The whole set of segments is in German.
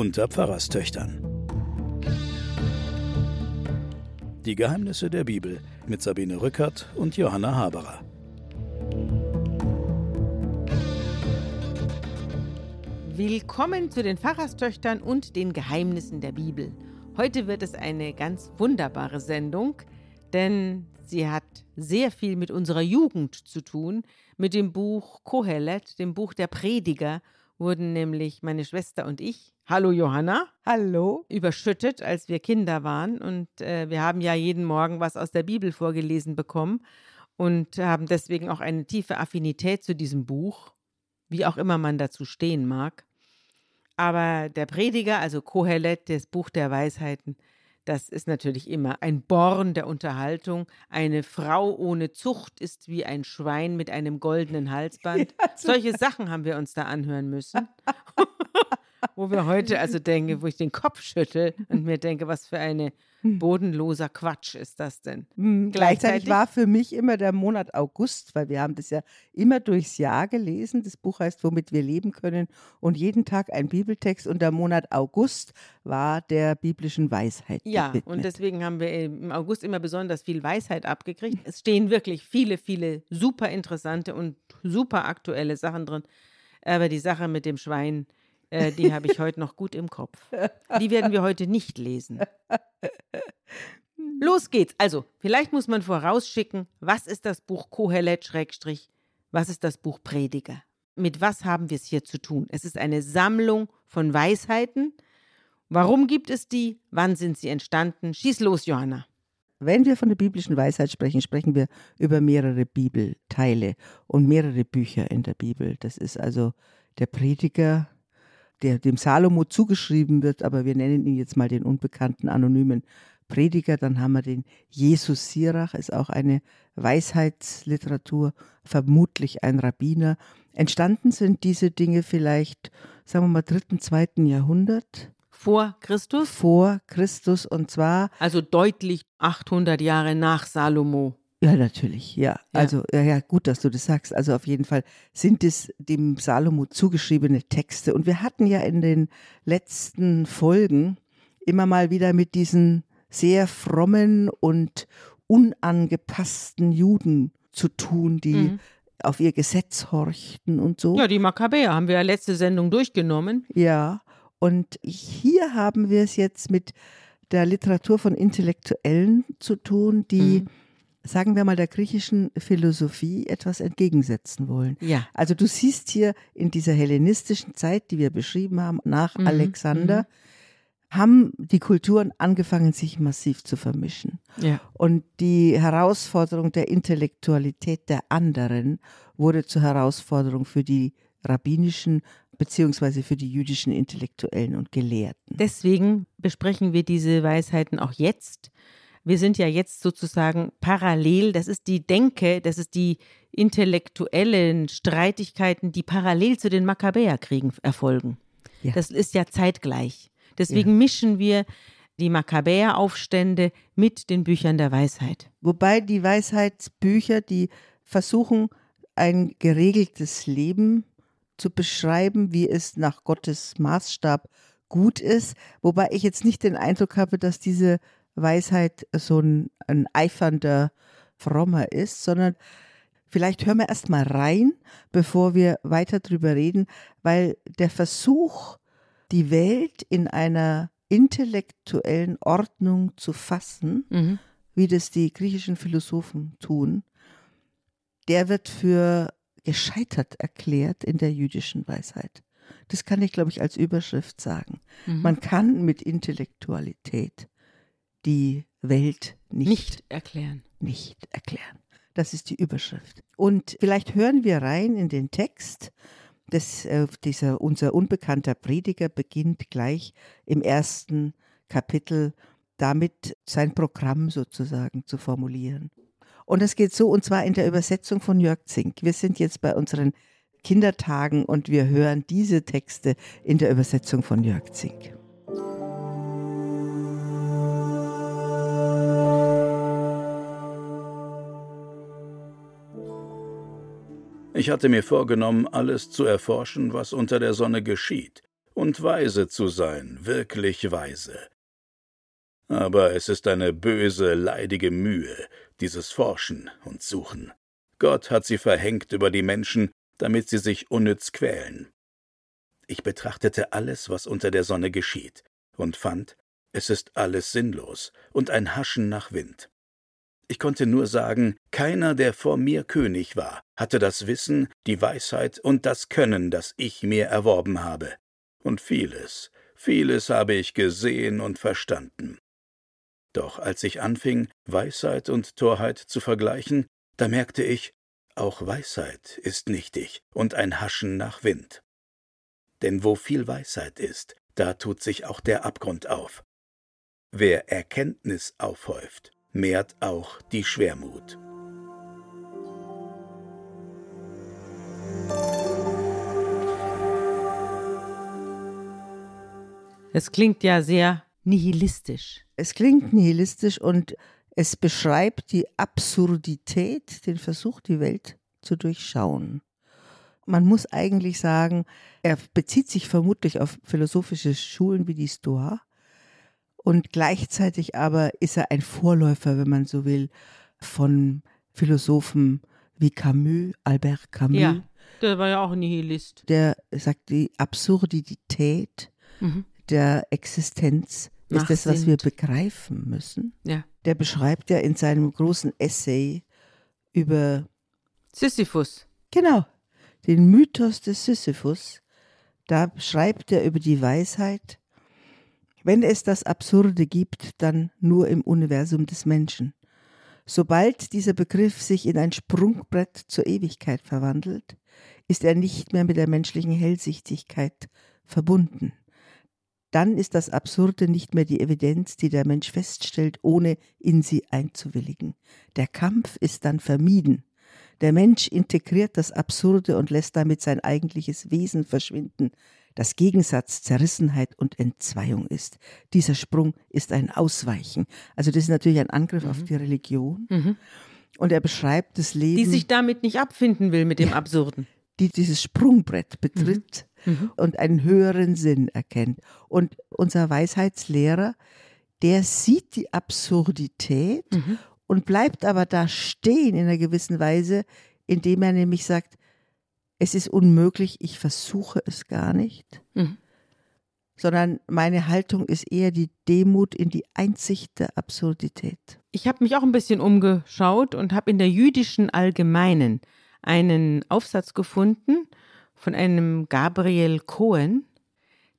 unter Pfarrerstöchtern. Die Geheimnisse der Bibel mit Sabine Rückert und Johanna Haberer. Willkommen zu den Pfarrerstöchtern und den Geheimnissen der Bibel. Heute wird es eine ganz wunderbare Sendung, denn sie hat sehr viel mit unserer Jugend zu tun. Mit dem Buch Kohelet, dem Buch der Prediger, wurden nämlich meine Schwester und ich, hallo Johanna, hallo, überschüttet, als wir Kinder waren. Und äh, wir haben ja jeden Morgen was aus der Bibel vorgelesen bekommen und haben deswegen auch eine tiefe Affinität zu diesem Buch, wie auch immer man dazu stehen mag. Aber der Prediger, also Kohelet, das Buch der Weisheiten, das ist natürlich immer ein Born der Unterhaltung. Eine Frau ohne Zucht ist wie ein Schwein mit einem goldenen Halsband. Ja, Solche Sachen haben wir uns da anhören müssen. wo wir heute also denken, wo ich den Kopf schüttel und mir denke, was für ein hm. bodenloser Quatsch ist das denn? Mhm, gleichzeitig war für mich immer der Monat August, weil wir haben das ja immer durchs Jahr gelesen. Das Buch heißt, womit wir leben können und jeden Tag ein Bibeltext und der Monat August war der biblischen Weisheit. Ja, gewidmet. und deswegen haben wir im August immer besonders viel Weisheit abgekriegt. Es stehen wirklich viele, viele super interessante und super aktuelle Sachen drin. Aber die Sache mit dem Schwein, äh, die habe ich heute noch gut im Kopf. Die werden wir heute nicht lesen. Los geht's. Also, vielleicht muss man vorausschicken, was ist das Buch Kohelet Schrägstrich, was ist das Buch Prediger? Mit was haben wir es hier zu tun? Es ist eine Sammlung von Weisheiten. Warum gibt es die? Wann sind sie entstanden? Schieß los, Johanna. Wenn wir von der biblischen Weisheit sprechen, sprechen wir über mehrere Bibelteile und mehrere Bücher in der Bibel. Das ist also der Prediger, der dem Salomo zugeschrieben wird, aber wir nennen ihn jetzt mal den unbekannten anonymen Prediger. Dann haben wir den Jesus Sirach, ist auch eine Weisheitsliteratur, vermutlich ein Rabbiner. Entstanden sind diese Dinge vielleicht, sagen wir mal, dritten, zweiten Jahrhundert. Vor Christus? Vor Christus und zwar. Also deutlich 800 Jahre nach Salomo. Ja, natürlich, ja. ja. Also, ja, ja, gut, dass du das sagst. Also auf jeden Fall sind es dem Salomo zugeschriebene Texte. Und wir hatten ja in den letzten Folgen immer mal wieder mit diesen sehr frommen und unangepassten Juden zu tun, die mhm. auf ihr Gesetz horchten und so. Ja, die Makkabäer haben wir ja letzte Sendung durchgenommen. Ja, und hier haben wir es jetzt mit der Literatur von Intellektuellen zu tun, die mhm sagen wir mal, der griechischen Philosophie etwas entgegensetzen wollen. Ja. Also du siehst hier in dieser hellenistischen Zeit, die wir beschrieben haben, nach mhm. Alexander, mhm. haben die Kulturen angefangen, sich massiv zu vermischen. Ja. Und die Herausforderung der Intellektualität der anderen wurde zur Herausforderung für die rabbinischen beziehungsweise für die jüdischen Intellektuellen und Gelehrten. Deswegen besprechen wir diese Weisheiten auch jetzt, wir sind ja jetzt sozusagen parallel, das ist die Denke, das ist die intellektuellen Streitigkeiten, die parallel zu den Makkabäerkriegen erfolgen. Ja. Das ist ja zeitgleich. Deswegen ja. mischen wir die Makkabäeraufstände mit den Büchern der Weisheit. Wobei die Weisheitsbücher, die versuchen, ein geregeltes Leben zu beschreiben, wie es nach Gottes Maßstab gut ist. Wobei ich jetzt nicht den Eindruck habe, dass diese Weisheit so ein, ein eifernder Frommer ist, sondern vielleicht hören wir erst mal rein, bevor wir weiter drüber reden, weil der Versuch, die Welt in einer intellektuellen Ordnung zu fassen, mhm. wie das die griechischen Philosophen tun, der wird für gescheitert erklärt in der jüdischen Weisheit. Das kann ich, glaube ich, als Überschrift sagen. Mhm. Man kann mit Intellektualität die Welt nicht, nicht erklären. Nicht erklären. Das ist die Überschrift. Und vielleicht hören wir rein in den Text. Das, äh, dieser, unser unbekannter Prediger beginnt gleich im ersten Kapitel damit, sein Programm sozusagen zu formulieren. Und es geht so, und zwar in der Übersetzung von Jörg Zink. Wir sind jetzt bei unseren Kindertagen und wir hören diese Texte in der Übersetzung von Jörg Zink. Ich hatte mir vorgenommen, alles zu erforschen, was unter der Sonne geschieht, und weise zu sein, wirklich weise. Aber es ist eine böse, leidige Mühe, dieses Forschen und Suchen. Gott hat sie verhängt über die Menschen, damit sie sich unnütz quälen. Ich betrachtete alles, was unter der Sonne geschieht, und fand, es ist alles sinnlos und ein Haschen nach Wind. Ich konnte nur sagen, keiner, der vor mir König war, hatte das Wissen, die Weisheit und das Können, das ich mir erworben habe. Und vieles, vieles habe ich gesehen und verstanden. Doch als ich anfing, Weisheit und Torheit zu vergleichen, da merkte ich, auch Weisheit ist nichtig und ein Haschen nach Wind. Denn wo viel Weisheit ist, da tut sich auch der Abgrund auf. Wer Erkenntnis aufhäuft, mehrt auch die Schwermut. Es klingt ja sehr nihilistisch. Es klingt nihilistisch und es beschreibt die Absurdität, den Versuch, die Welt zu durchschauen. Man muss eigentlich sagen, er bezieht sich vermutlich auf philosophische Schulen wie die Stoa und gleichzeitig aber ist er ein Vorläufer, wenn man so will, von Philosophen wie Camus, Albert Camus. Ja, der war ja auch ein Nihilist. Der sagt, die Absurdität mhm. der Existenz ist das, was wir begreifen müssen. Ja. Der beschreibt ja in seinem großen Essay über Sisyphus. Genau, den Mythos des Sisyphus. Da schreibt er über die Weisheit, wenn es das Absurde gibt, dann nur im Universum des Menschen. Sobald dieser Begriff sich in ein Sprungbrett zur Ewigkeit verwandelt, ist er nicht mehr mit der menschlichen Hellsichtigkeit verbunden. Dann ist das Absurde nicht mehr die Evidenz, die der Mensch feststellt, ohne in sie einzuwilligen. Der Kampf ist dann vermieden. Der Mensch integriert das Absurde und lässt damit sein eigentliches Wesen verschwinden, das Gegensatz Zerrissenheit und Entzweiung ist. Dieser Sprung ist ein Ausweichen. Also das ist natürlich ein Angriff mhm. auf die Religion. Mhm. Und er beschreibt das Leben. Die sich damit nicht abfinden will mit dem ja, Absurden. Die dieses Sprungbrett betritt mhm. mhm. und einen höheren Sinn erkennt. Und unser Weisheitslehrer, der sieht die Absurdität mhm. und bleibt aber da stehen in einer gewissen Weise, indem er nämlich sagt, es ist unmöglich, ich versuche es gar nicht, mhm. sondern meine Haltung ist eher die Demut in die Einsicht der Absurdität. Ich habe mich auch ein bisschen umgeschaut und habe in der jüdischen Allgemeinen einen Aufsatz gefunden von einem Gabriel Cohen,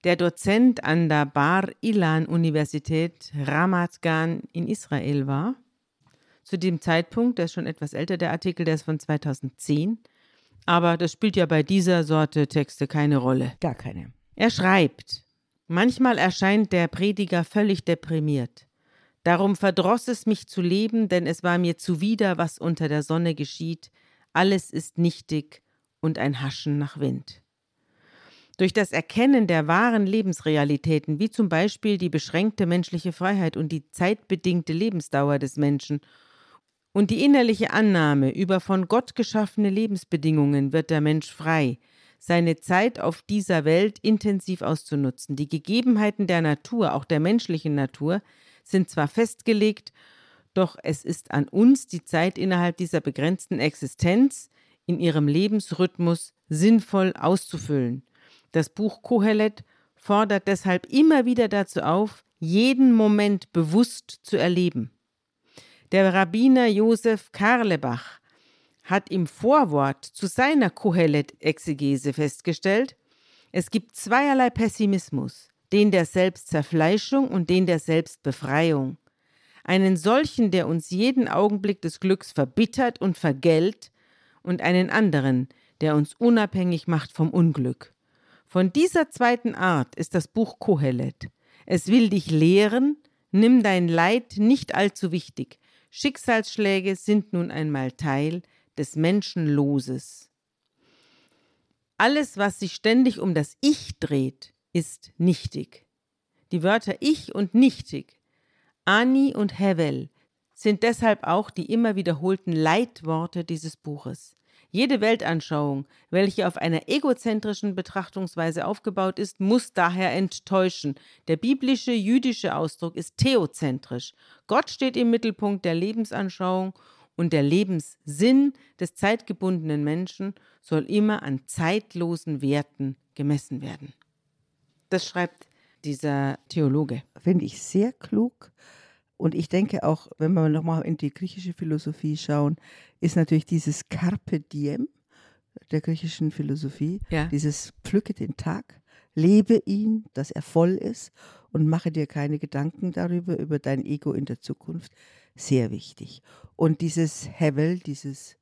der Dozent an der Bar Ilan Universität Ramat Gan in Israel war. Zu dem Zeitpunkt, der ist schon etwas älter, der Artikel, der ist von 2010, aber das spielt ja bei dieser Sorte Texte keine Rolle. Gar keine. Er schreibt, manchmal erscheint der Prediger völlig deprimiert. Darum verdross es mich zu leben, denn es war mir zuwider, was unter der Sonne geschieht. Alles ist nichtig und ein Haschen nach Wind. Durch das Erkennen der wahren Lebensrealitäten, wie zum Beispiel die beschränkte menschliche Freiheit und die zeitbedingte Lebensdauer des Menschen und die innerliche Annahme über von Gott geschaffene Lebensbedingungen wird der Mensch frei, seine Zeit auf dieser Welt intensiv auszunutzen. Die Gegebenheiten der Natur, auch der menschlichen Natur, sind zwar festgelegt, doch es ist an uns, die Zeit innerhalb dieser begrenzten Existenz in ihrem Lebensrhythmus sinnvoll auszufüllen. Das Buch Kohelet fordert deshalb immer wieder dazu auf, jeden Moment bewusst zu erleben. Der Rabbiner Josef Karlebach hat im Vorwort zu seiner Kohelet-Exegese festgestellt, es gibt zweierlei Pessimismus, den der Selbstzerfleischung und den der Selbstbefreiung. Einen solchen, der uns jeden Augenblick des Glücks verbittert und vergällt, und einen anderen, der uns unabhängig macht vom Unglück. Von dieser zweiten Art ist das Buch Kohelet. Es will dich lehren, nimm dein Leid nicht allzu wichtig, Schicksalsschläge sind nun einmal Teil des Menschenloses. Alles, was sich ständig um das Ich dreht, ist nichtig. Die Wörter Ich und nichtig, Ani und Hevel, sind deshalb auch die immer wiederholten Leitworte dieses Buches. Jede Weltanschauung, welche auf einer egozentrischen Betrachtungsweise aufgebaut ist, muss daher enttäuschen. Der biblische jüdische Ausdruck ist theozentrisch. Gott steht im Mittelpunkt der Lebensanschauung und der Lebenssinn des zeitgebundenen Menschen soll immer an zeitlosen Werten gemessen werden. Das schreibt dieser Theologe. Finde ich sehr klug. Und ich denke auch, wenn wir nochmal in die griechische Philosophie schauen, ist natürlich dieses Carpe Diem der griechischen Philosophie, ja. dieses Pflücke den Tag, lebe ihn, dass er voll ist und mache dir keine Gedanken darüber, über dein Ego in der Zukunft, sehr wichtig. Und dieses Hevel, dieses,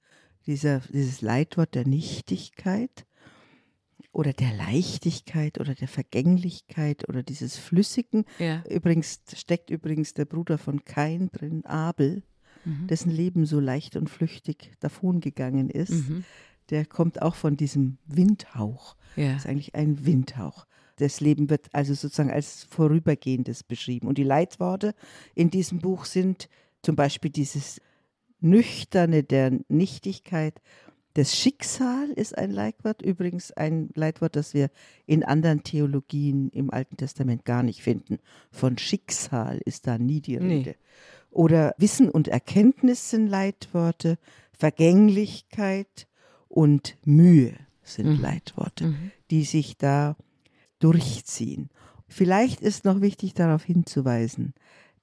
dieser, dieses Leitwort der Nichtigkeit, oder der Leichtigkeit oder der Vergänglichkeit oder dieses Flüssigen. Ja. Übrigens steckt übrigens der Bruder von Kain drin, Abel, mhm. dessen Leben so leicht und flüchtig davongegangen ist. Mhm. Der kommt auch von diesem Windhauch. Ja. Das ist eigentlich ein Windhauch. Das Leben wird also sozusagen als Vorübergehendes beschrieben. Und die Leitworte in diesem Buch sind zum Beispiel dieses Nüchterne der Nichtigkeit das Schicksal ist ein Leitwort, übrigens ein Leitwort, das wir in anderen Theologien im Alten Testament gar nicht finden. Von Schicksal ist da nie die Rede. Nee. Oder Wissen und Erkenntnis sind Leitworte, Vergänglichkeit und Mühe sind mhm. Leitworte, mhm. die sich da durchziehen. Vielleicht ist noch wichtig darauf hinzuweisen,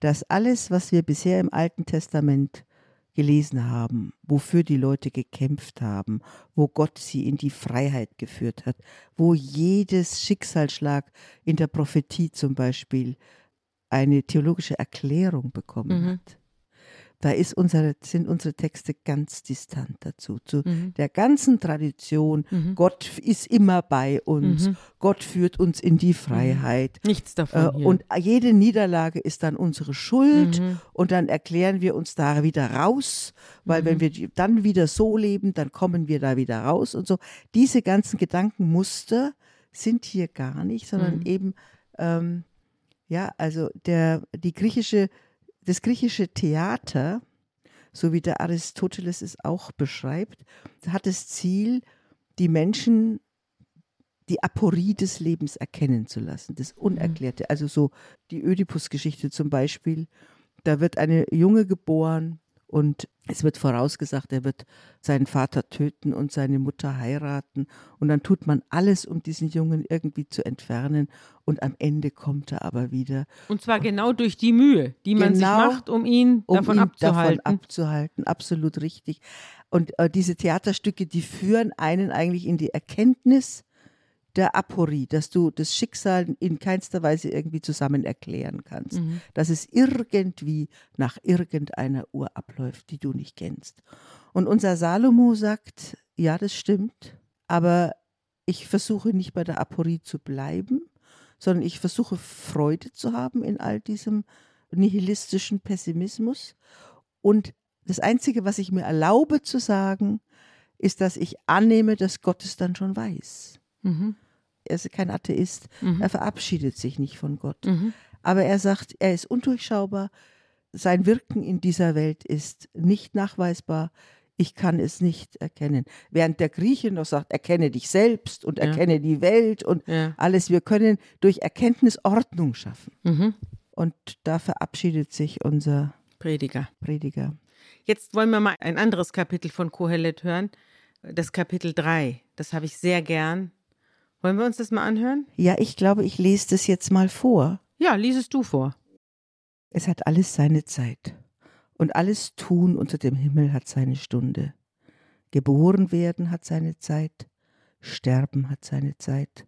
dass alles, was wir bisher im Alten Testament gelesen haben, wofür die Leute gekämpft haben, wo Gott sie in die Freiheit geführt hat, wo jedes Schicksalsschlag in der Prophetie zum Beispiel eine theologische Erklärung bekommen mhm. hat. Da unsere, sind unsere Texte ganz distant dazu, zu mhm. der ganzen Tradition. Mhm. Gott ist immer bei uns. Mhm. Gott führt uns in die Freiheit. Mhm. Nichts davon. Äh, und jede Niederlage ist dann unsere Schuld. Mhm. Und dann erklären wir uns da wieder raus, weil wenn mhm. wir dann wieder so leben, dann kommen wir da wieder raus und so. Diese ganzen Gedankenmuster sind hier gar nicht, sondern eben, ähm, ja, also der, die griechische das griechische Theater, so wie der Aristoteles es auch beschreibt, hat das Ziel, die Menschen die Aporie des Lebens erkennen zu lassen, das Unerklärte. Also so die Ödipus-Geschichte zum Beispiel, da wird eine Junge geboren, und es wird vorausgesagt, er wird seinen Vater töten und seine Mutter heiraten. Und dann tut man alles, um diesen Jungen irgendwie zu entfernen. Und am Ende kommt er aber wieder. Und zwar genau durch die Mühe, die man sich genau macht, um ihn um davon ihn abzuhalten. Davon abzuhalten, absolut richtig. Und äh, diese Theaterstücke, die führen einen eigentlich in die Erkenntnis, der Aporie, dass du das Schicksal in keinster Weise irgendwie zusammen erklären kannst, mhm. dass es irgendwie nach irgendeiner Uhr abläuft, die du nicht kennst. Und unser Salomo sagt, ja, das stimmt, aber ich versuche nicht bei der Aporie zu bleiben, sondern ich versuche Freude zu haben in all diesem nihilistischen Pessimismus. Und das Einzige, was ich mir erlaube zu sagen, ist, dass ich annehme, dass Gott es dann schon weiß. Mhm er ist kein Atheist, mhm. er verabschiedet sich nicht von Gott. Mhm. Aber er sagt, er ist undurchschaubar, sein Wirken in dieser Welt ist nicht nachweisbar, ich kann es nicht erkennen. Während der Grieche noch sagt, erkenne dich selbst und erkenne ja. die Welt und ja. alles. Wir können durch Erkenntnis Ordnung schaffen. Mhm. Und da verabschiedet sich unser Prediger. Prediger. Jetzt wollen wir mal ein anderes Kapitel von Kohelet hören. Das Kapitel 3. Das habe ich sehr gern. Wollen wir uns das mal anhören? Ja, ich glaube, ich lese das jetzt mal vor. Ja, lies es du vor. Es hat alles seine Zeit. Und alles Tun unter dem Himmel hat seine Stunde. Geboren werden hat seine Zeit. Sterben hat seine Zeit.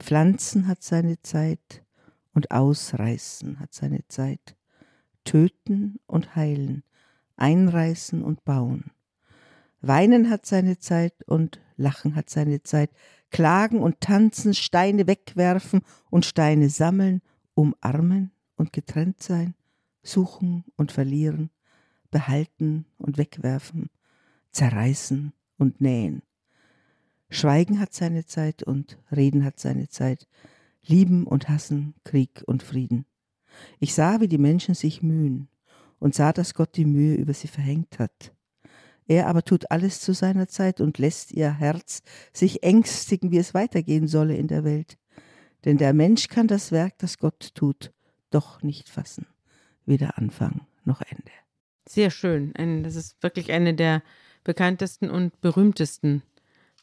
Pflanzen hat seine Zeit. Und Ausreißen hat seine Zeit. Töten und heilen. Einreißen und bauen. Weinen hat seine Zeit und Lachen hat seine Zeit klagen und tanzen, Steine wegwerfen und Steine sammeln, umarmen und getrennt sein, suchen und verlieren, behalten und wegwerfen, zerreißen und nähen. Schweigen hat seine Zeit und Reden hat seine Zeit, Lieben und Hassen, Krieg und Frieden. Ich sah, wie die Menschen sich mühen und sah, dass Gott die Mühe über sie verhängt hat. Er aber tut alles zu seiner Zeit und lässt ihr Herz sich ängstigen, wie es weitergehen solle in der Welt. Denn der Mensch kann das Werk, das Gott tut, doch nicht fassen. Weder Anfang noch Ende. Sehr schön. Das ist wirklich eine der bekanntesten und berühmtesten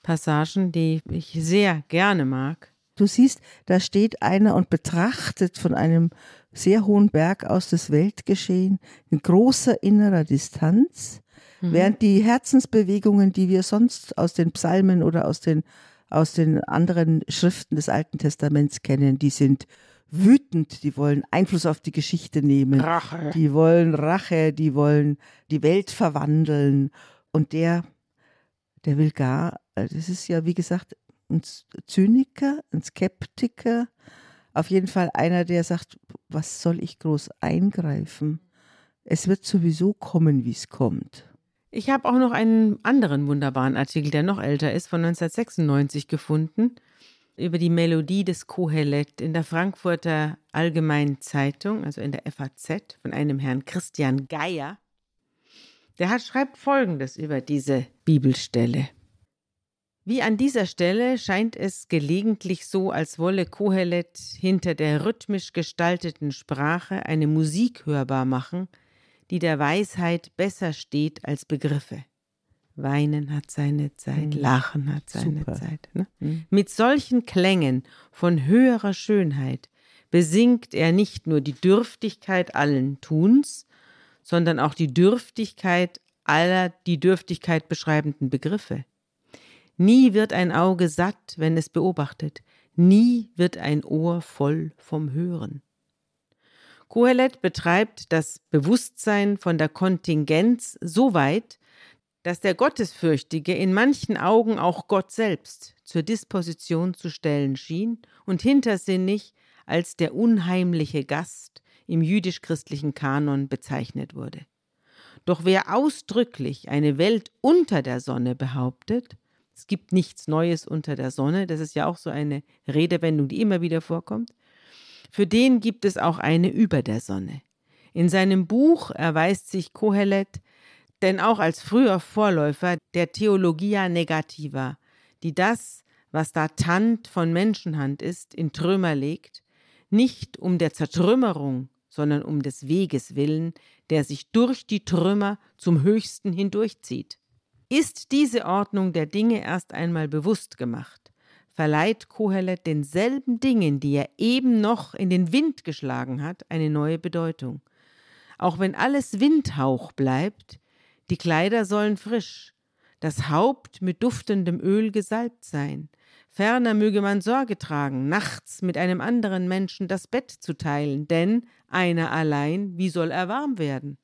Passagen, die ich sehr gerne mag. Du siehst, da steht einer und betrachtet von einem sehr hohen Berg aus das Weltgeschehen in großer innerer Distanz, mhm. während die Herzensbewegungen, die wir sonst aus den Psalmen oder aus den, aus den anderen Schriften des Alten Testaments kennen, die sind wütend, die wollen Einfluss auf die Geschichte nehmen, Rache. die wollen Rache, die wollen die Welt verwandeln und der, der will gar, das ist ja wie gesagt ein Zyniker, ein Skeptiker, auf jeden Fall einer, der sagt, was soll ich groß eingreifen? Es wird sowieso kommen, wie es kommt. Ich habe auch noch einen anderen wunderbaren Artikel, der noch älter ist, von 1996 gefunden, über die Melodie des Kohelet in der Frankfurter Allgemeinen Zeitung, also in der FAZ, von einem Herrn Christian Geier. Der hat, schreibt Folgendes über diese Bibelstelle. Wie an dieser Stelle scheint es gelegentlich so, als wolle Kohelet hinter der rhythmisch gestalteten Sprache eine Musik hörbar machen, die der Weisheit besser steht als Begriffe. Weinen hat seine Zeit, mhm. Lachen hat seine Super. Zeit. Ne? Mhm. Mit solchen Klängen von höherer Schönheit besingt er nicht nur die Dürftigkeit allen Tuns, sondern auch die Dürftigkeit aller die Dürftigkeit beschreibenden Begriffe. Nie wird ein Auge satt, wenn es beobachtet, nie wird ein Ohr voll vom Hören. Kohelet betreibt das Bewusstsein von der Kontingenz so weit, dass der Gottesfürchtige in manchen Augen auch Gott selbst zur Disposition zu stellen schien und hintersinnig als der unheimliche Gast im jüdisch-christlichen Kanon bezeichnet wurde. Doch wer ausdrücklich eine Welt unter der Sonne behauptet, es gibt nichts Neues unter der Sonne. Das ist ja auch so eine Redewendung, die immer wieder vorkommt. Für den gibt es auch eine über der Sonne. In seinem Buch erweist sich Kohelet denn auch als früher Vorläufer der Theologia Negativa, die das, was da Tant von Menschenhand ist, in Trümmer legt, nicht um der Zertrümmerung, sondern um des Weges willen, der sich durch die Trümmer zum Höchsten hindurchzieht. Ist diese Ordnung der Dinge erst einmal bewusst gemacht, verleiht Kohelet denselben Dingen, die er eben noch in den Wind geschlagen hat, eine neue Bedeutung. Auch wenn alles Windhauch bleibt, die Kleider sollen frisch, das Haupt mit duftendem Öl gesalbt sein, ferner möge man Sorge tragen, nachts mit einem anderen Menschen das Bett zu teilen, denn einer allein, wie soll er warm werden?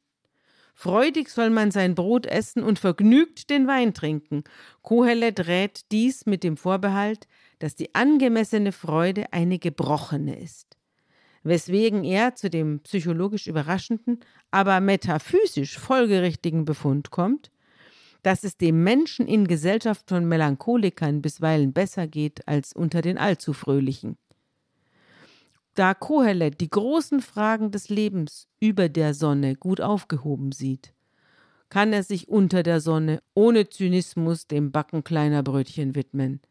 Freudig soll man sein Brot essen und vergnügt den Wein trinken. Kohelet rät dies mit dem Vorbehalt, dass die angemessene Freude eine gebrochene ist. Weswegen er zu dem psychologisch überraschenden, aber metaphysisch folgerichtigen Befund kommt, dass es dem Menschen in Gesellschaft von Melancholikern bisweilen besser geht als unter den Allzufröhlichen. Da Kohelet die großen Fragen des Lebens über der Sonne gut aufgehoben sieht, kann er sich unter der Sonne ohne Zynismus dem Backen kleiner Brötchen widmen,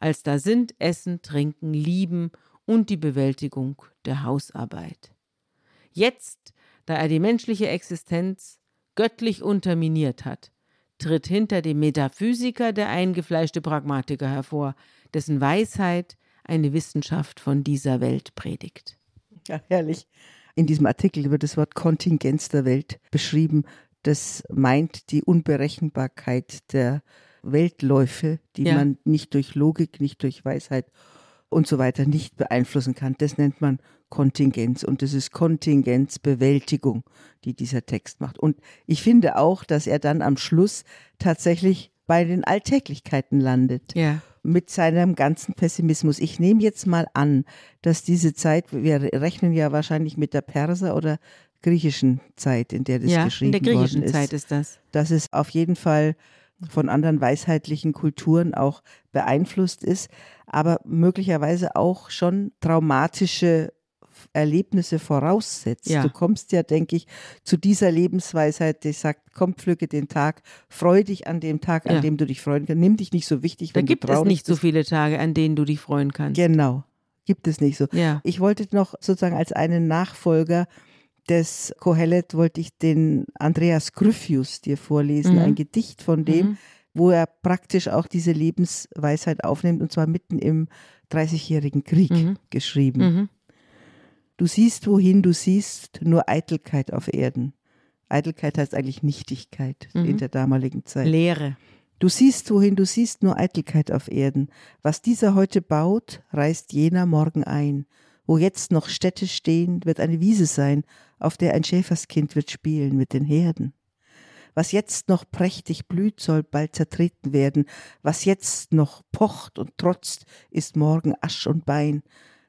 als da sind Essen, Trinken, Lieben und die Bewältigung der Hausarbeit. Jetzt, da er die menschliche Existenz göttlich unterminiert hat, tritt hinter dem Metaphysiker der eingefleischte Pragmatiker hervor, dessen Weisheit eine Wissenschaft von dieser Welt predigt. Ja, herrlich. In diesem Artikel wird das Wort Kontingenz der Welt beschrieben. Das meint die Unberechenbarkeit der Weltläufe, die ja. man nicht durch Logik, nicht durch Weisheit und so weiter nicht beeinflussen kann. Das nennt man Kontingenz und das ist Kontingenzbewältigung, die dieser Text macht. Und ich finde auch, dass er dann am Schluss tatsächlich bei den Alltäglichkeiten landet. Ja mit seinem ganzen Pessimismus. Ich nehme jetzt mal an, dass diese Zeit, wir rechnen ja wahrscheinlich mit der Perser oder griechischen Zeit, in der das ja, geschrieben worden ist. in der griechischen Zeit ist das. Dass es auf jeden Fall von anderen weisheitlichen Kulturen auch beeinflusst ist, aber möglicherweise auch schon traumatische Erlebnisse voraussetzt. Ja. Du kommst ja, denke ich, zu dieser Lebensweisheit, die sagt, komm, pflücke den Tag, freu dich an dem Tag, an Ja. dem du dich freuen kannst. Nimm dich nicht so wichtig, Da wenn gibt du es nicht so viele Tage, an denen du dich freuen kannst. Genau, gibt es nicht so. Ja. Ich wollte noch sozusagen als einen Nachfolger des Kohelet wollte ich den Andreas Gryphius dir vorlesen, Mhm. ein Gedicht von dem, Mhm. wo er praktisch auch diese Lebensweisheit aufnimmt und zwar mitten im Dreißigjährigen Krieg Mhm. geschrieben. Du siehst, wohin du siehst, nur Eitelkeit auf Erden. Eitelkeit heißt eigentlich Nichtigkeit Mhm. in der damaligen Zeit. Leere. Du siehst, wohin du siehst, nur Eitelkeit auf Erden. Was dieser heute baut, reißt jener morgen ein. Wo jetzt noch Städte stehen, wird eine Wiese sein, auf der ein Schäferskind wird spielen mit den Herden. Was jetzt noch prächtig blüht, soll bald zertreten werden. Was jetzt noch pocht und trotzt, ist morgen Asch und Bein.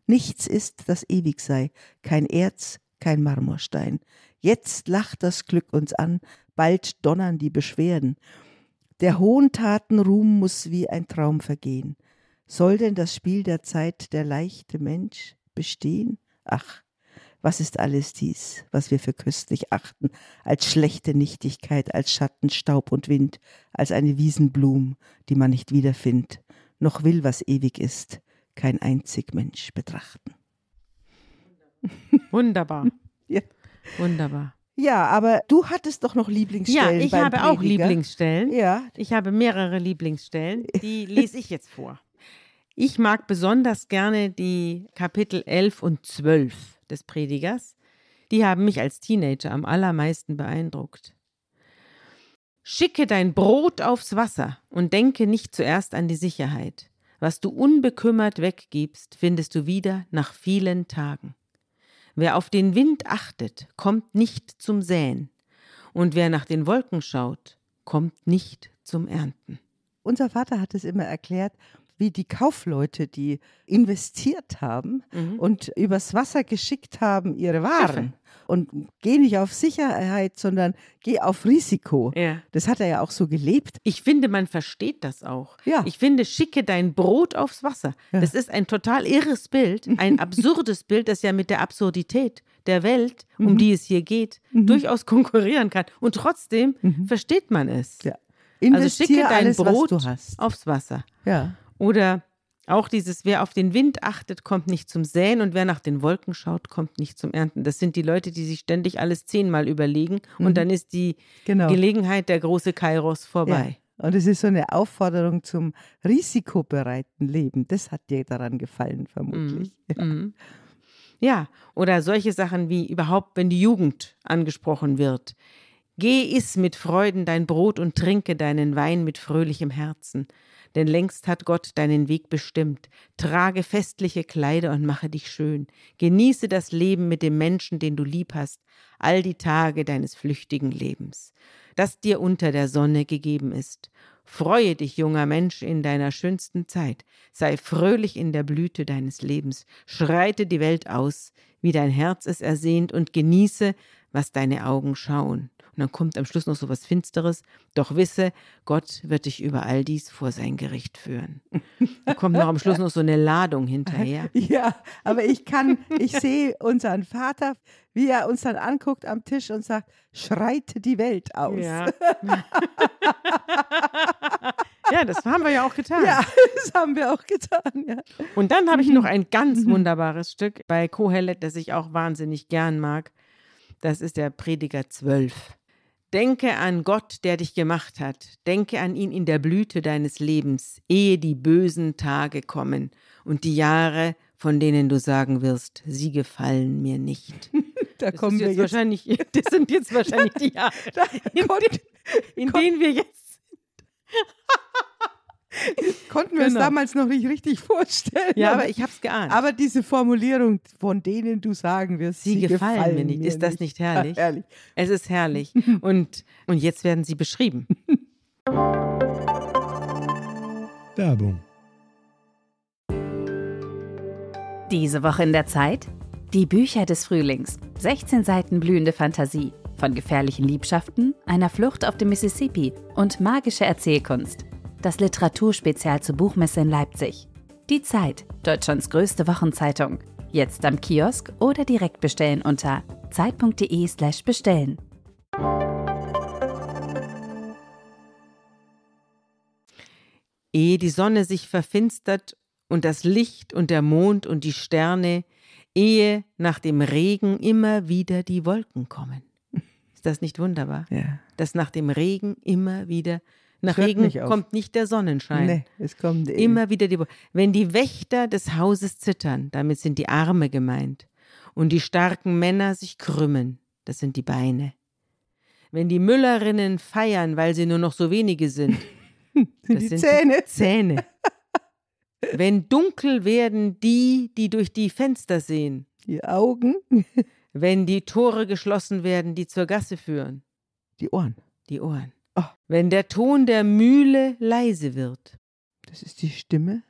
Nichts ist, das ewig sei, kein Erz, kein Marmorstein. Jetzt lacht das Glück uns an, bald donnern die Beschwerden. Der hohen Taten Ruhm muss wie ein Traum vergehen. Soll denn das Spiel der Zeit der leichte Mensch bestehen? Ach, was ist alles dies, was wir für köstlich achten, als schlechte Nichtigkeit, als Schatten, Staub und Wind, als eine Wiesenblum, die man nicht wiederfindet, noch will, was ewig ist, kein einzig Mensch betrachten. Wunderbar. Ja. Wunderbar. Ja, aber du hattest doch noch Ja, Lieblingsstellen. ich beim habe auch Prediger. Lieblingsstellen. Ja, Ich habe mehrere Lieblingsstellen, die lese ich jetzt vor. Ich mag besonders gerne die Kapitel 11 und 12 des Predigers. Die haben mich als Teenager am allermeisten beeindruckt. Schicke dein Brot aufs Wasser und denke nicht zuerst an die Sicherheit. Was du unbekümmert weggibst, findest du wieder nach vielen Tagen. Wer auf den Wind achtet, kommt nicht zum Säen. Und wer nach den Wolken schaut, kommt nicht zum Ernten. unser Vater hat es immer erklärt, wie die Kaufleute, die investiert haben Mhm. und übers Wasser geschickt haben ihre Waren. Und geh nicht auf Sicherheit, sondern geh auf Risiko. Ja. Das hat er ja auch so gelebt. Ich finde, man versteht das auch. Ja. Ich finde, schicke dein Brot aufs Wasser. Ja. Das ist ein total irres Bild, ein absurdes Bild, das ja mit der Absurdität der Welt, Mhm. um die es hier geht, durchaus konkurrieren kann. Und trotzdem Mhm. versteht man es. Ja. Also Investier schicke dein alles, Brot aufs Wasser. Ja. Oder auch dieses, wer auf den Wind achtet, kommt nicht zum Säen und wer nach den Wolken schaut, kommt nicht zum Ernten. Das sind die Leute, die sich ständig alles zehnmal überlegen und dann ist die Genau. Gelegenheit der große Kairos vorbei. Ja. Und es ist so eine Aufforderung zum risikobereiten Leben. Das hat dir daran gefallen, vermutlich. Mhm. Ja, oder solche Sachen wie überhaupt, wenn die Jugend angesprochen wird. Geh, iss mit Freuden dein Brot und trinke deinen Wein mit fröhlichem Herzen. Denn längst hat Gott deinen Weg bestimmt. Trage festliche Kleider und mache dich schön. Genieße das Leben mit dem Menschen, den du lieb hast, all die Tage deines flüchtigen Lebens, das dir unter der Sonne gegeben ist. Freue dich, junger Mensch, in deiner schönsten Zeit. Sei fröhlich in der Blüte deines Lebens. Schreite die Welt aus, wie dein Herz es ersehnt, und genieße, was deine Augen schauen. Und dann kommt am Schluss noch so was Finsteres. Doch wisse, Gott wird dich über all dies vor sein Gericht führen. Da kommt noch am Schluss noch so eine Ladung hinterher. Ja, aber ich kann, ich sehe unseren Vater, wie er uns dann anguckt am Tisch und sagt, schreite die Welt aus. Ja. ja, das haben wir ja auch getan. Ja, das haben wir auch getan, ja. Und dann habe ich noch ein ganz wunderbares Stück bei Kohelet, das ich auch wahnsinnig gern mag. Das ist der Prediger 12. Denke an Gott, der dich gemacht hat. Denke an ihn in der Blüte deines Lebens, ehe die bösen Tage kommen und die Jahre, von denen du sagen wirst, sie gefallen mir nicht. Da Das, kommen wir jetzt jetzt. wahrscheinlich, das sind jetzt wahrscheinlich die Jahre, Da in, den, in denen wir jetzt konnten wir uns Genau. damals noch nicht richtig vorstellen. Ja, aber ich habe es geahnt. aber diese Formulierung, von denen du sagen wirst, Sie gefallen mir nicht. Ist das nicht herrlich? Ja, herrlich. Es ist herrlich. Und, und jetzt werden sie beschrieben. Werbung. Diese Woche in der Zeit? Die Bücher des Frühlings. 16 Seiten blühende Fantasie. Von gefährlichen Liebschaften, einer Flucht auf dem Mississippi und magische Erzählkunst. Das Literaturspezial zur Buchmesse in Leipzig. Die Zeit, Deutschlands größte Wochenzeitung. Jetzt am Kiosk oder direkt bestellen unter zeit.de/slash bestellen. Ehe die Sonne sich verfinstert und das Licht und der Mond und die Sterne, ehe nach dem Regen immer wieder die Wolken kommen. Ist das nicht wunderbar? Ja. Dass nach dem Regen immer wieder, nach Regen nicht kommt nicht der Sonnenschein. Nee, es kommt eben. Immer wieder die Wo- Wenn die Wächter des Hauses zittern, damit sind die Arme gemeint, und die starken Männer sich krümmen, das sind die Beine. Wenn die Müllerinnen feiern, weil sie nur noch so wenige sind, das die sind Zähne. die Zähne. Wenn dunkel werden die, die durch die Fenster sehen, Die Augen, wenn die Tore geschlossen werden, die zur Gasse führen, die Ohren. die Ohren. Oh. Wenn der Ton der Mühle leise wird, Das ist die Stimme,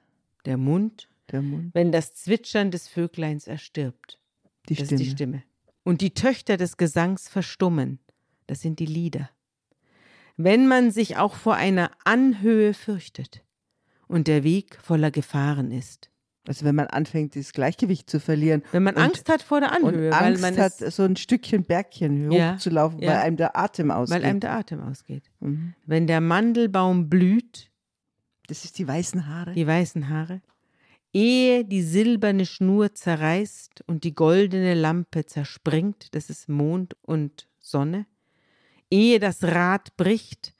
der Mund der Mund, wenn das Zwitschern des Vögleins erstirbt. die das Stimme. ist die Stimme. Und die Töchter des Gesangs verstummen. Das sind die Lieder. Wenn man sich auch vor einer Anhöhe fürchtet und der Weg voller Gefahren ist. Also wenn man anfängt, das Gleichgewicht zu verlieren Wenn man Und- Angst hat vor der Anhöhe, und Angst man hat, so ein Stückchen Bergchen Ja, hochzulaufen, ja. weil einem der Atem ausgeht. weil einem der Atem ausgeht. Mhm. Wenn der Mandelbaum blüht, Das ist die weißen Haare. die weißen Haare, ehe die silberne Schnur zerreißt und die goldene Lampe zerspringt, das ist Mond und Sonne, ehe das Rad bricht,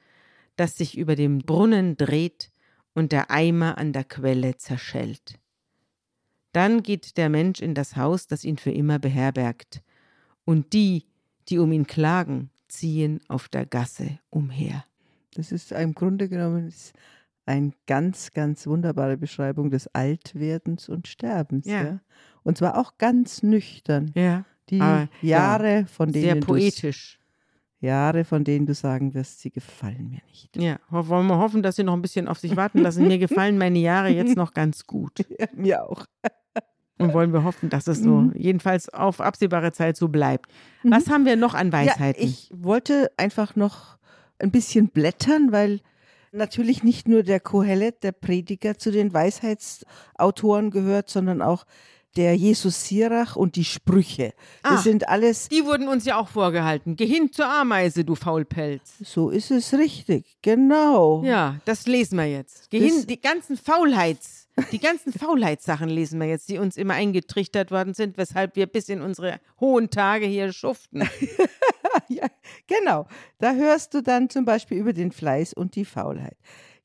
das sich über dem Brunnen dreht und der Eimer an der Quelle zerschellt. Dann geht der Mensch in das Haus, das ihn für immer beherbergt, und die, die um ihn klagen, ziehen auf der Gasse umher. Das ist im Grunde genommen eine ganz, ganz wunderbare Beschreibung des Altwerdens und Sterbens. Ja. Ja. Und zwar auch ganz nüchtern. Ja, Die aber, Jahre, von denen sehr poetisch. Jahre, von denen du sagen wirst, sie gefallen mir nicht. Ja, wollen wir hoffen, dass Sie noch ein bisschen auf sich warten lassen. Mir gefallen meine Jahre jetzt noch ganz gut. Ja, mir auch. Und wollen wir hoffen, dass es so, Mhm. jedenfalls auf absehbare Zeit so bleibt. Was haben wir noch an Weisheiten? Ja, ich wollte einfach noch ein bisschen blättern, weil natürlich nicht nur der Kohelet, der Prediger, zu den Weisheitsautoren gehört, sondern auch der Jesus Sirach und die Sprüche. Das Ah. sind alles, Die wurden uns ja auch vorgehalten. Geh hin zur Ameise, du Faulpelz. so ist es richtig, genau. Ja, das lesen wir jetzt. Geh Das- hin, die ganzen Faulheits, die ganzen Faulheitssachen lesen wir jetzt, die uns immer eingetrichtert worden sind, weshalb wir bis in unsere hohen Tage hier schuften. ja, genau. Da hörst du dann zum Beispiel über den Fleiß und die Faulheit.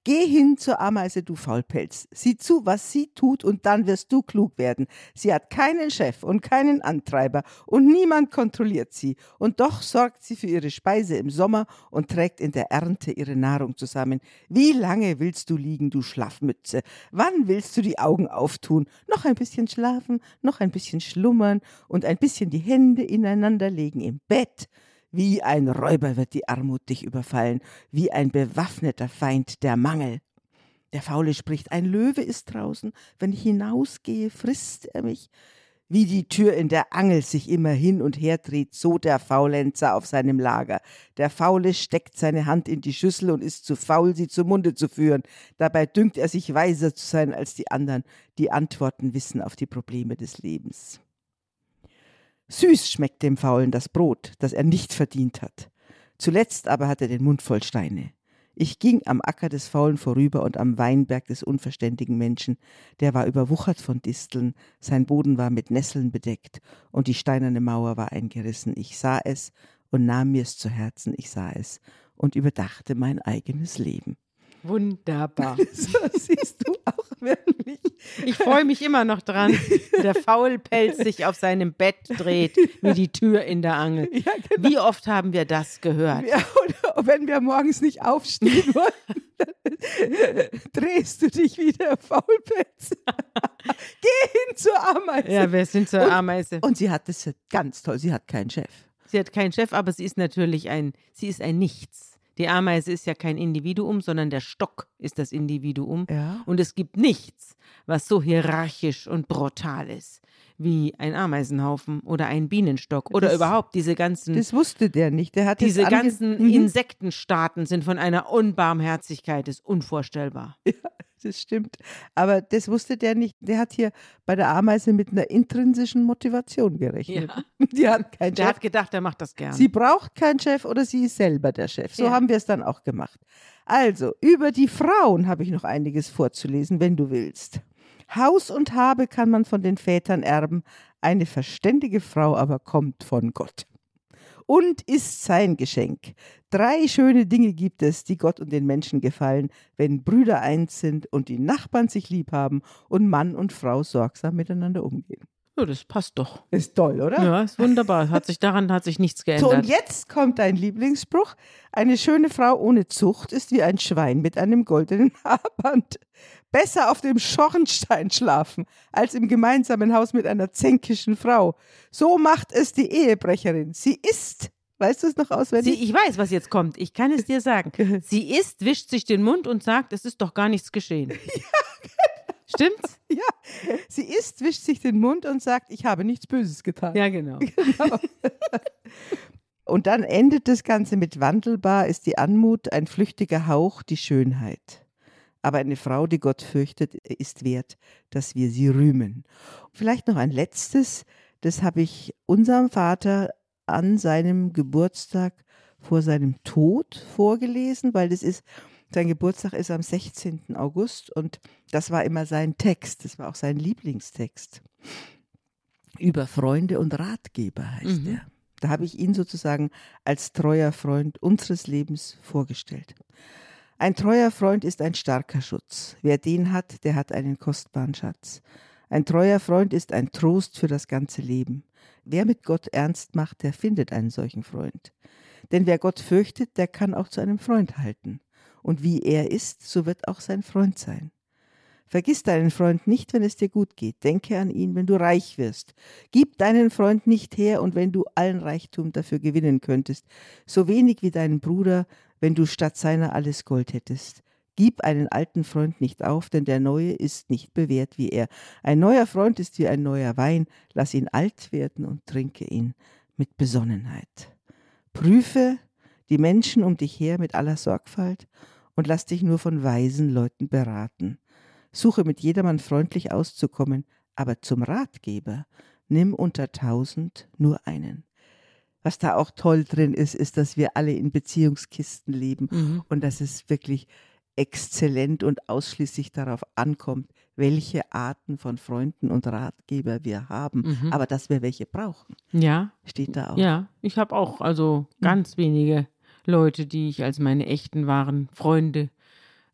Geh hin zur Ameise, du Faulpelz. Sieh zu, was sie tut, und dann wirst du klug werden. Sie hat keinen Chef und keinen Antreiber, und niemand kontrolliert sie. Und doch sorgt sie für ihre Speise im Sommer und trägt in der Ernte ihre Nahrung zusammen. Wie lange willst du liegen, du Schlafmütze? Wann willst du die Augen auftun? Noch ein bisschen schlafen, noch ein bisschen schlummern und ein bisschen die Hände ineinander legen im Bett. Wie ein Räuber wird die Armut dich überfallen, wie ein bewaffneter Feind der Mangel. Der Faule spricht, ein Löwe ist draußen, wenn ich hinausgehe, frisst er mich. Wie die Tür in der Angel sich immer hin und her dreht, so der Faulenzer auf seinem Lager. Der Faule steckt seine Hand in die Schüssel und ist zu faul, sie zum Munde zu führen. Dabei dünkt er sich weiser zu sein als die anderen, die Antworten wissen auf die Probleme des Lebens. Süß schmeckt dem Faulen das Brot, das er nicht verdient hat. Zuletzt aber hat er den Mund voll Steine. Ich ging am Acker des Faulen vorüber und am Weinberg des unverständigen Menschen. Der war überwuchert von Disteln, sein Boden war mit Nesseln bedeckt und die steinerne Mauer war eingerissen. Ich sah es und nahm mir's zu Herzen, ich sah es und überdachte mein eigenes Leben. Wunderbar. So siehst du auch wirklich. Ich freue mich immer noch dran, wie der Faulpelz sich auf seinem Bett dreht, wie die Tür in der Angel. Ja, genau. Wie oft haben wir das gehört? Ja, oder wenn wir morgens nicht aufstehen wollen, drehst du dich wie der Faulpelz. Geh hin zur Ameise. Ja, wir sind zur Und- Ameise. Und sie hat es ganz toll. Sie hat keinen Chef. Sie hat keinen Chef, aber sie ist natürlich ein, sie ist ein Nichts. Die Ameise ist ja kein Individuum, sondern der Stock ist das Individuum. Ja. Und es gibt nichts, was so hierarchisch und brutal ist wie ein Ameisenhaufen oder ein Bienenstock oder Das- überhaupt diese ganzen Das wusste der nicht. Der hat diese ganzen Mhm. Insektenstaaten sind von einer Unbarmherzigkeit, ist unvorstellbar. das stimmt. Aber das wusste der nicht. Der hat hier bei der Ameise mit einer intrinsischen Motivation gerechnet. Ja. Die hat keinen Der Chef. hat gedacht, er macht das gern. Sie braucht keinen Chef oder sie ist selber der Chef. So Ja. haben wir es dann auch gemacht. Also, über die Frauen habe ich noch einiges vorzulesen, wenn du willst. Haus und Habe kann man von den Vätern erben, eine verständige Frau aber kommt von Gott. Und ist sein Geschenk. Drei schöne Dinge gibt es, die Gott und den Menschen gefallen, wenn Brüder eins sind und die Nachbarn sich lieb haben und Mann und Frau sorgsam miteinander umgehen. ja, das passt doch. Ist toll, oder? Ja, ist wunderbar. Hat sich daran hat sich nichts So, und geändert. jetzt kommt dein Lieblingsspruch. Eine schöne Frau ohne Zucht ist wie ein Schwein mit einem goldenen Haarband. Besser auf dem Schornstein schlafen, als im gemeinsamen Haus mit einer zänkischen Frau. So macht es die Ehebrecherin. Sie ist, weißt du es noch Sie, auswendig? ich weiß, was jetzt kommt. Ich kann es dir sagen. Sie isst, wischt sich den Mund und sagt, es ist doch gar nichts geschehen. Stimmt's? Sie isst, wischt sich den Mund und sagt, ich habe nichts Böses getan. Ja, genau. Und dann endet das Ganze mit wandelbar ist die Anmut, ein flüchtiger Hauch, die Schönheit. Aber eine Frau, die Gott fürchtet, ist wert, dass wir sie rühmen. Vielleicht noch ein letztes, das habe ich unserem Vater an seinem Geburtstag vor seinem Tod vorgelesen, weil das ist, sein Geburtstag ist am 16. August und das war immer sein Text, das war auch sein Lieblingstext. Über Freunde und Ratgeber heißt Mhm. er. Da habe ich ihn sozusagen als treuer Freund unseres Lebens vorgestellt. Ein treuer Freund ist ein starker Schutz. Wer den hat, der hat einen kostbaren Schatz. Ein treuer Freund ist ein Trost für das ganze Leben. Wer mit Gott ernst macht, der findet einen solchen Freund. Denn wer Gott fürchtet, der kann auch zu einem Freund halten. Und wie er ist, so wird auch sein Freund sein. Vergiss deinen Freund nicht, wenn es dir gut geht. Denke an ihn, wenn du reich wirst. Gib deinen Freund nicht her, und wenn du allen Reichtum dafür gewinnen könntest, so wenig wie deinen Bruder, wenn du statt seiner alles Gold hättest. Gib einen alten Freund nicht auf, denn der neue ist nicht bewährt wie er. Ein neuer Freund ist wie ein neuer Wein. Lass ihn alt werden und trinke ihn mit Besonnenheit. Prüfe die Menschen um dich her mit aller Sorgfalt und lass dich nur von weisen Leuten beraten. Suche mit jedermann freundlich auszukommen, aber zum Ratgeber nimm unter tausend nur einen. Was da auch toll drin ist, ist, dass wir alle in Beziehungskisten leben Mhm. und dass es wirklich exzellent und ausschließlich darauf ankommt, welche Arten von Freunden und Ratgeber wir haben, Mhm. aber dass wir welche brauchen, Ja, steht da auch. ja. Ich habe auch also ganz wenige Leute, die ich als meine echten wahren Freunde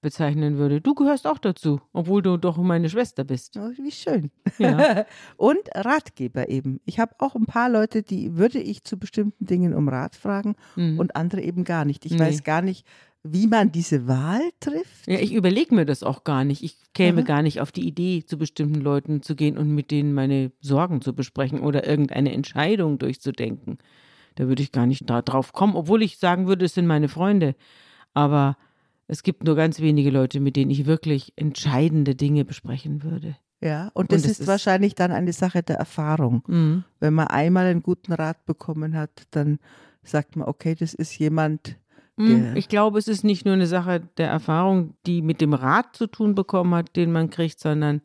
bezeichnen würde. Du gehörst auch dazu, obwohl du doch meine Schwester bist. Oh, wie schön. Ja. Und Ratgeber eben. Ich habe auch ein paar Leute, die würde ich zu bestimmten Dingen um Rat fragen Mhm. und andere eben gar nicht. Ich Nee. weiß gar nicht, wie man diese Wahl trifft. Ja, ich überlege mir das auch gar nicht. Ich käme Aha. gar nicht auf die Idee, zu bestimmten Leuten zu gehen und mit denen meine Sorgen zu besprechen oder irgendeine Entscheidung durchzudenken. Da würde ich gar nicht da drauf kommen, obwohl ich sagen würde, es sind meine Freunde. Aber es gibt nur ganz wenige Leute, mit denen ich wirklich entscheidende Dinge besprechen würde. Ja, und das Und das ist, ist- wahrscheinlich dann eine Sache der Erfahrung. Mhm. Wenn man einmal einen guten Rat bekommen hat, dann sagt man, okay, das ist jemand, Mhm. Der- Ich glaube, es ist nicht nur eine Sache der Erfahrung, die mit dem Rat zu tun bekommen hat, den man kriegt, sondern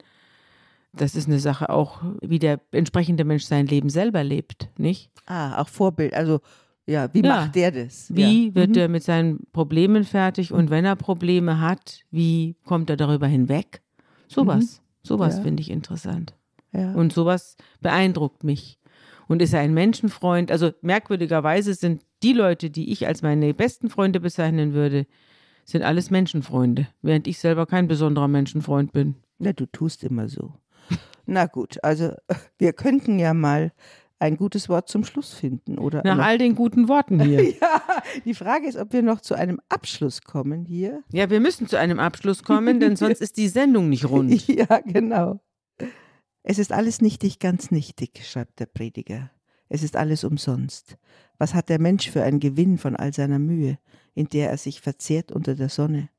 das ist eine Sache auch, wie der entsprechende Mensch sein Leben selber lebt, nicht? ah, auch Vorbild. Also, ja, wie Ja. macht der das? Wie ja. wird Mhm. er mit seinen Problemen fertig und wenn er Probleme hat, wie kommt er darüber hinweg? Sowas, sowas Mhm. Ja. finde ich interessant. Und sowas beeindruckt mich. Und ist er ein Menschenfreund? Also merkwürdigerweise sind die Leute, die ich als meine besten Freunde bezeichnen würde, sind alles Menschenfreunde, während ich selber kein besonderer Menschenfreund bin. Na, du tust immer so. Na gut, also wir könnten ja mal ein gutes Wort zum Schluss finden, oder? Nach all den guten Worten hier. ja, die Frage ist, ob wir noch zu einem Abschluss kommen hier. Ja, wir müssen zu einem Abschluss kommen, denn sonst ist die Sendung nicht rund. Ja, genau. Es ist alles nichtig, ganz nichtig, schreibt der Prediger. Es ist alles umsonst. Was hat der Mensch für einen Gewinn von all seiner Mühe, in der er sich verzehrt unter der Sonne?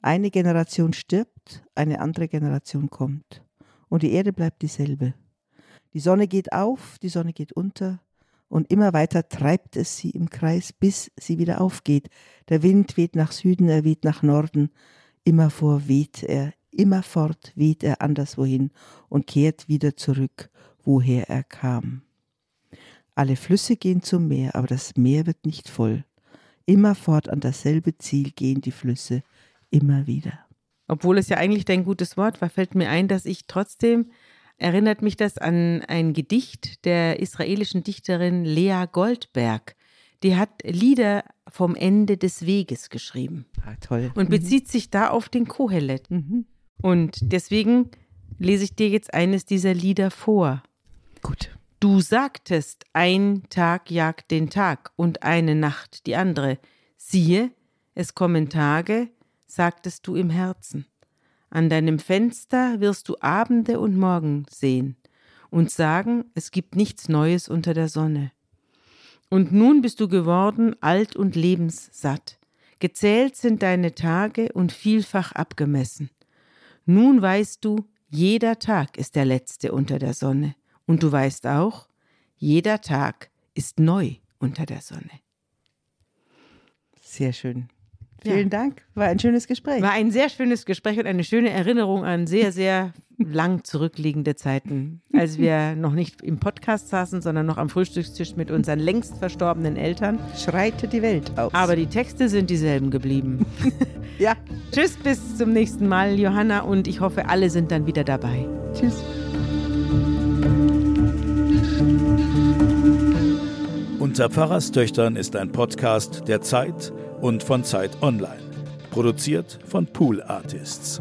Eine Generation stirbt, eine andere Generation kommt. Und die Erde bleibt dieselbe. Die Sonne geht auf, die Sonne geht unter, und immer weiter treibt es sie im Kreis, bis sie wieder aufgeht. Der Wind weht nach Süden, er weht nach Norden, immervor weht er Immerfort weht er anderswohin und kehrt wieder zurück, woher er kam. Alle Flüsse gehen zum Meer, aber das Meer wird nicht voll. Immerfort an dasselbe Ziel gehen die Flüsse immer wieder. Obwohl es ja eigentlich dein gutes Wort war, fällt mir ein, dass ich trotzdem erinnert mich das an ein Gedicht der israelischen Dichterin Lea Goldberg. Die hat Lieder vom Ende des Weges geschrieben. Ah, toll. Und bezieht mhm. sich da auf den Kohelet. Mhm. Und deswegen lese ich dir jetzt eines dieser Lieder vor. Gut. Du sagtest, ein Tag jagt den Tag und eine Nacht die andere. Siehe, es kommen Tage, sagtest du im Herzen. An deinem Fenster wirst du Abende und Morgen sehen und sagen, es gibt nichts Neues unter der Sonne. Und nun bist du geworden alt und lebenssatt. Gezählt sind deine Tage und vielfach abgemessen. Nun weißt du, jeder Tag ist der letzte unter der Sonne. Und du weißt auch, jeder Tag ist neu unter der Sonne. Sehr schön. Vielen ja. Dank. War ein schönes Gespräch. War ein sehr schönes Gespräch und eine schöne Erinnerung an sehr, sehr lang zurückliegende Zeiten, als wir noch nicht im Podcast saßen, sondern noch am Frühstückstisch mit unseren längst verstorbenen Eltern. Schreite die Welt aus. Aber die Texte sind dieselben geblieben. ja. Tschüss, bis zum nächsten Mal, Johanna, und ich hoffe, alle sind dann wieder dabei. Tschüss. Unter Pfarrerstöchtern ist ein Podcast der Zeit und von Zeit Online. Produziert von Pool Artists.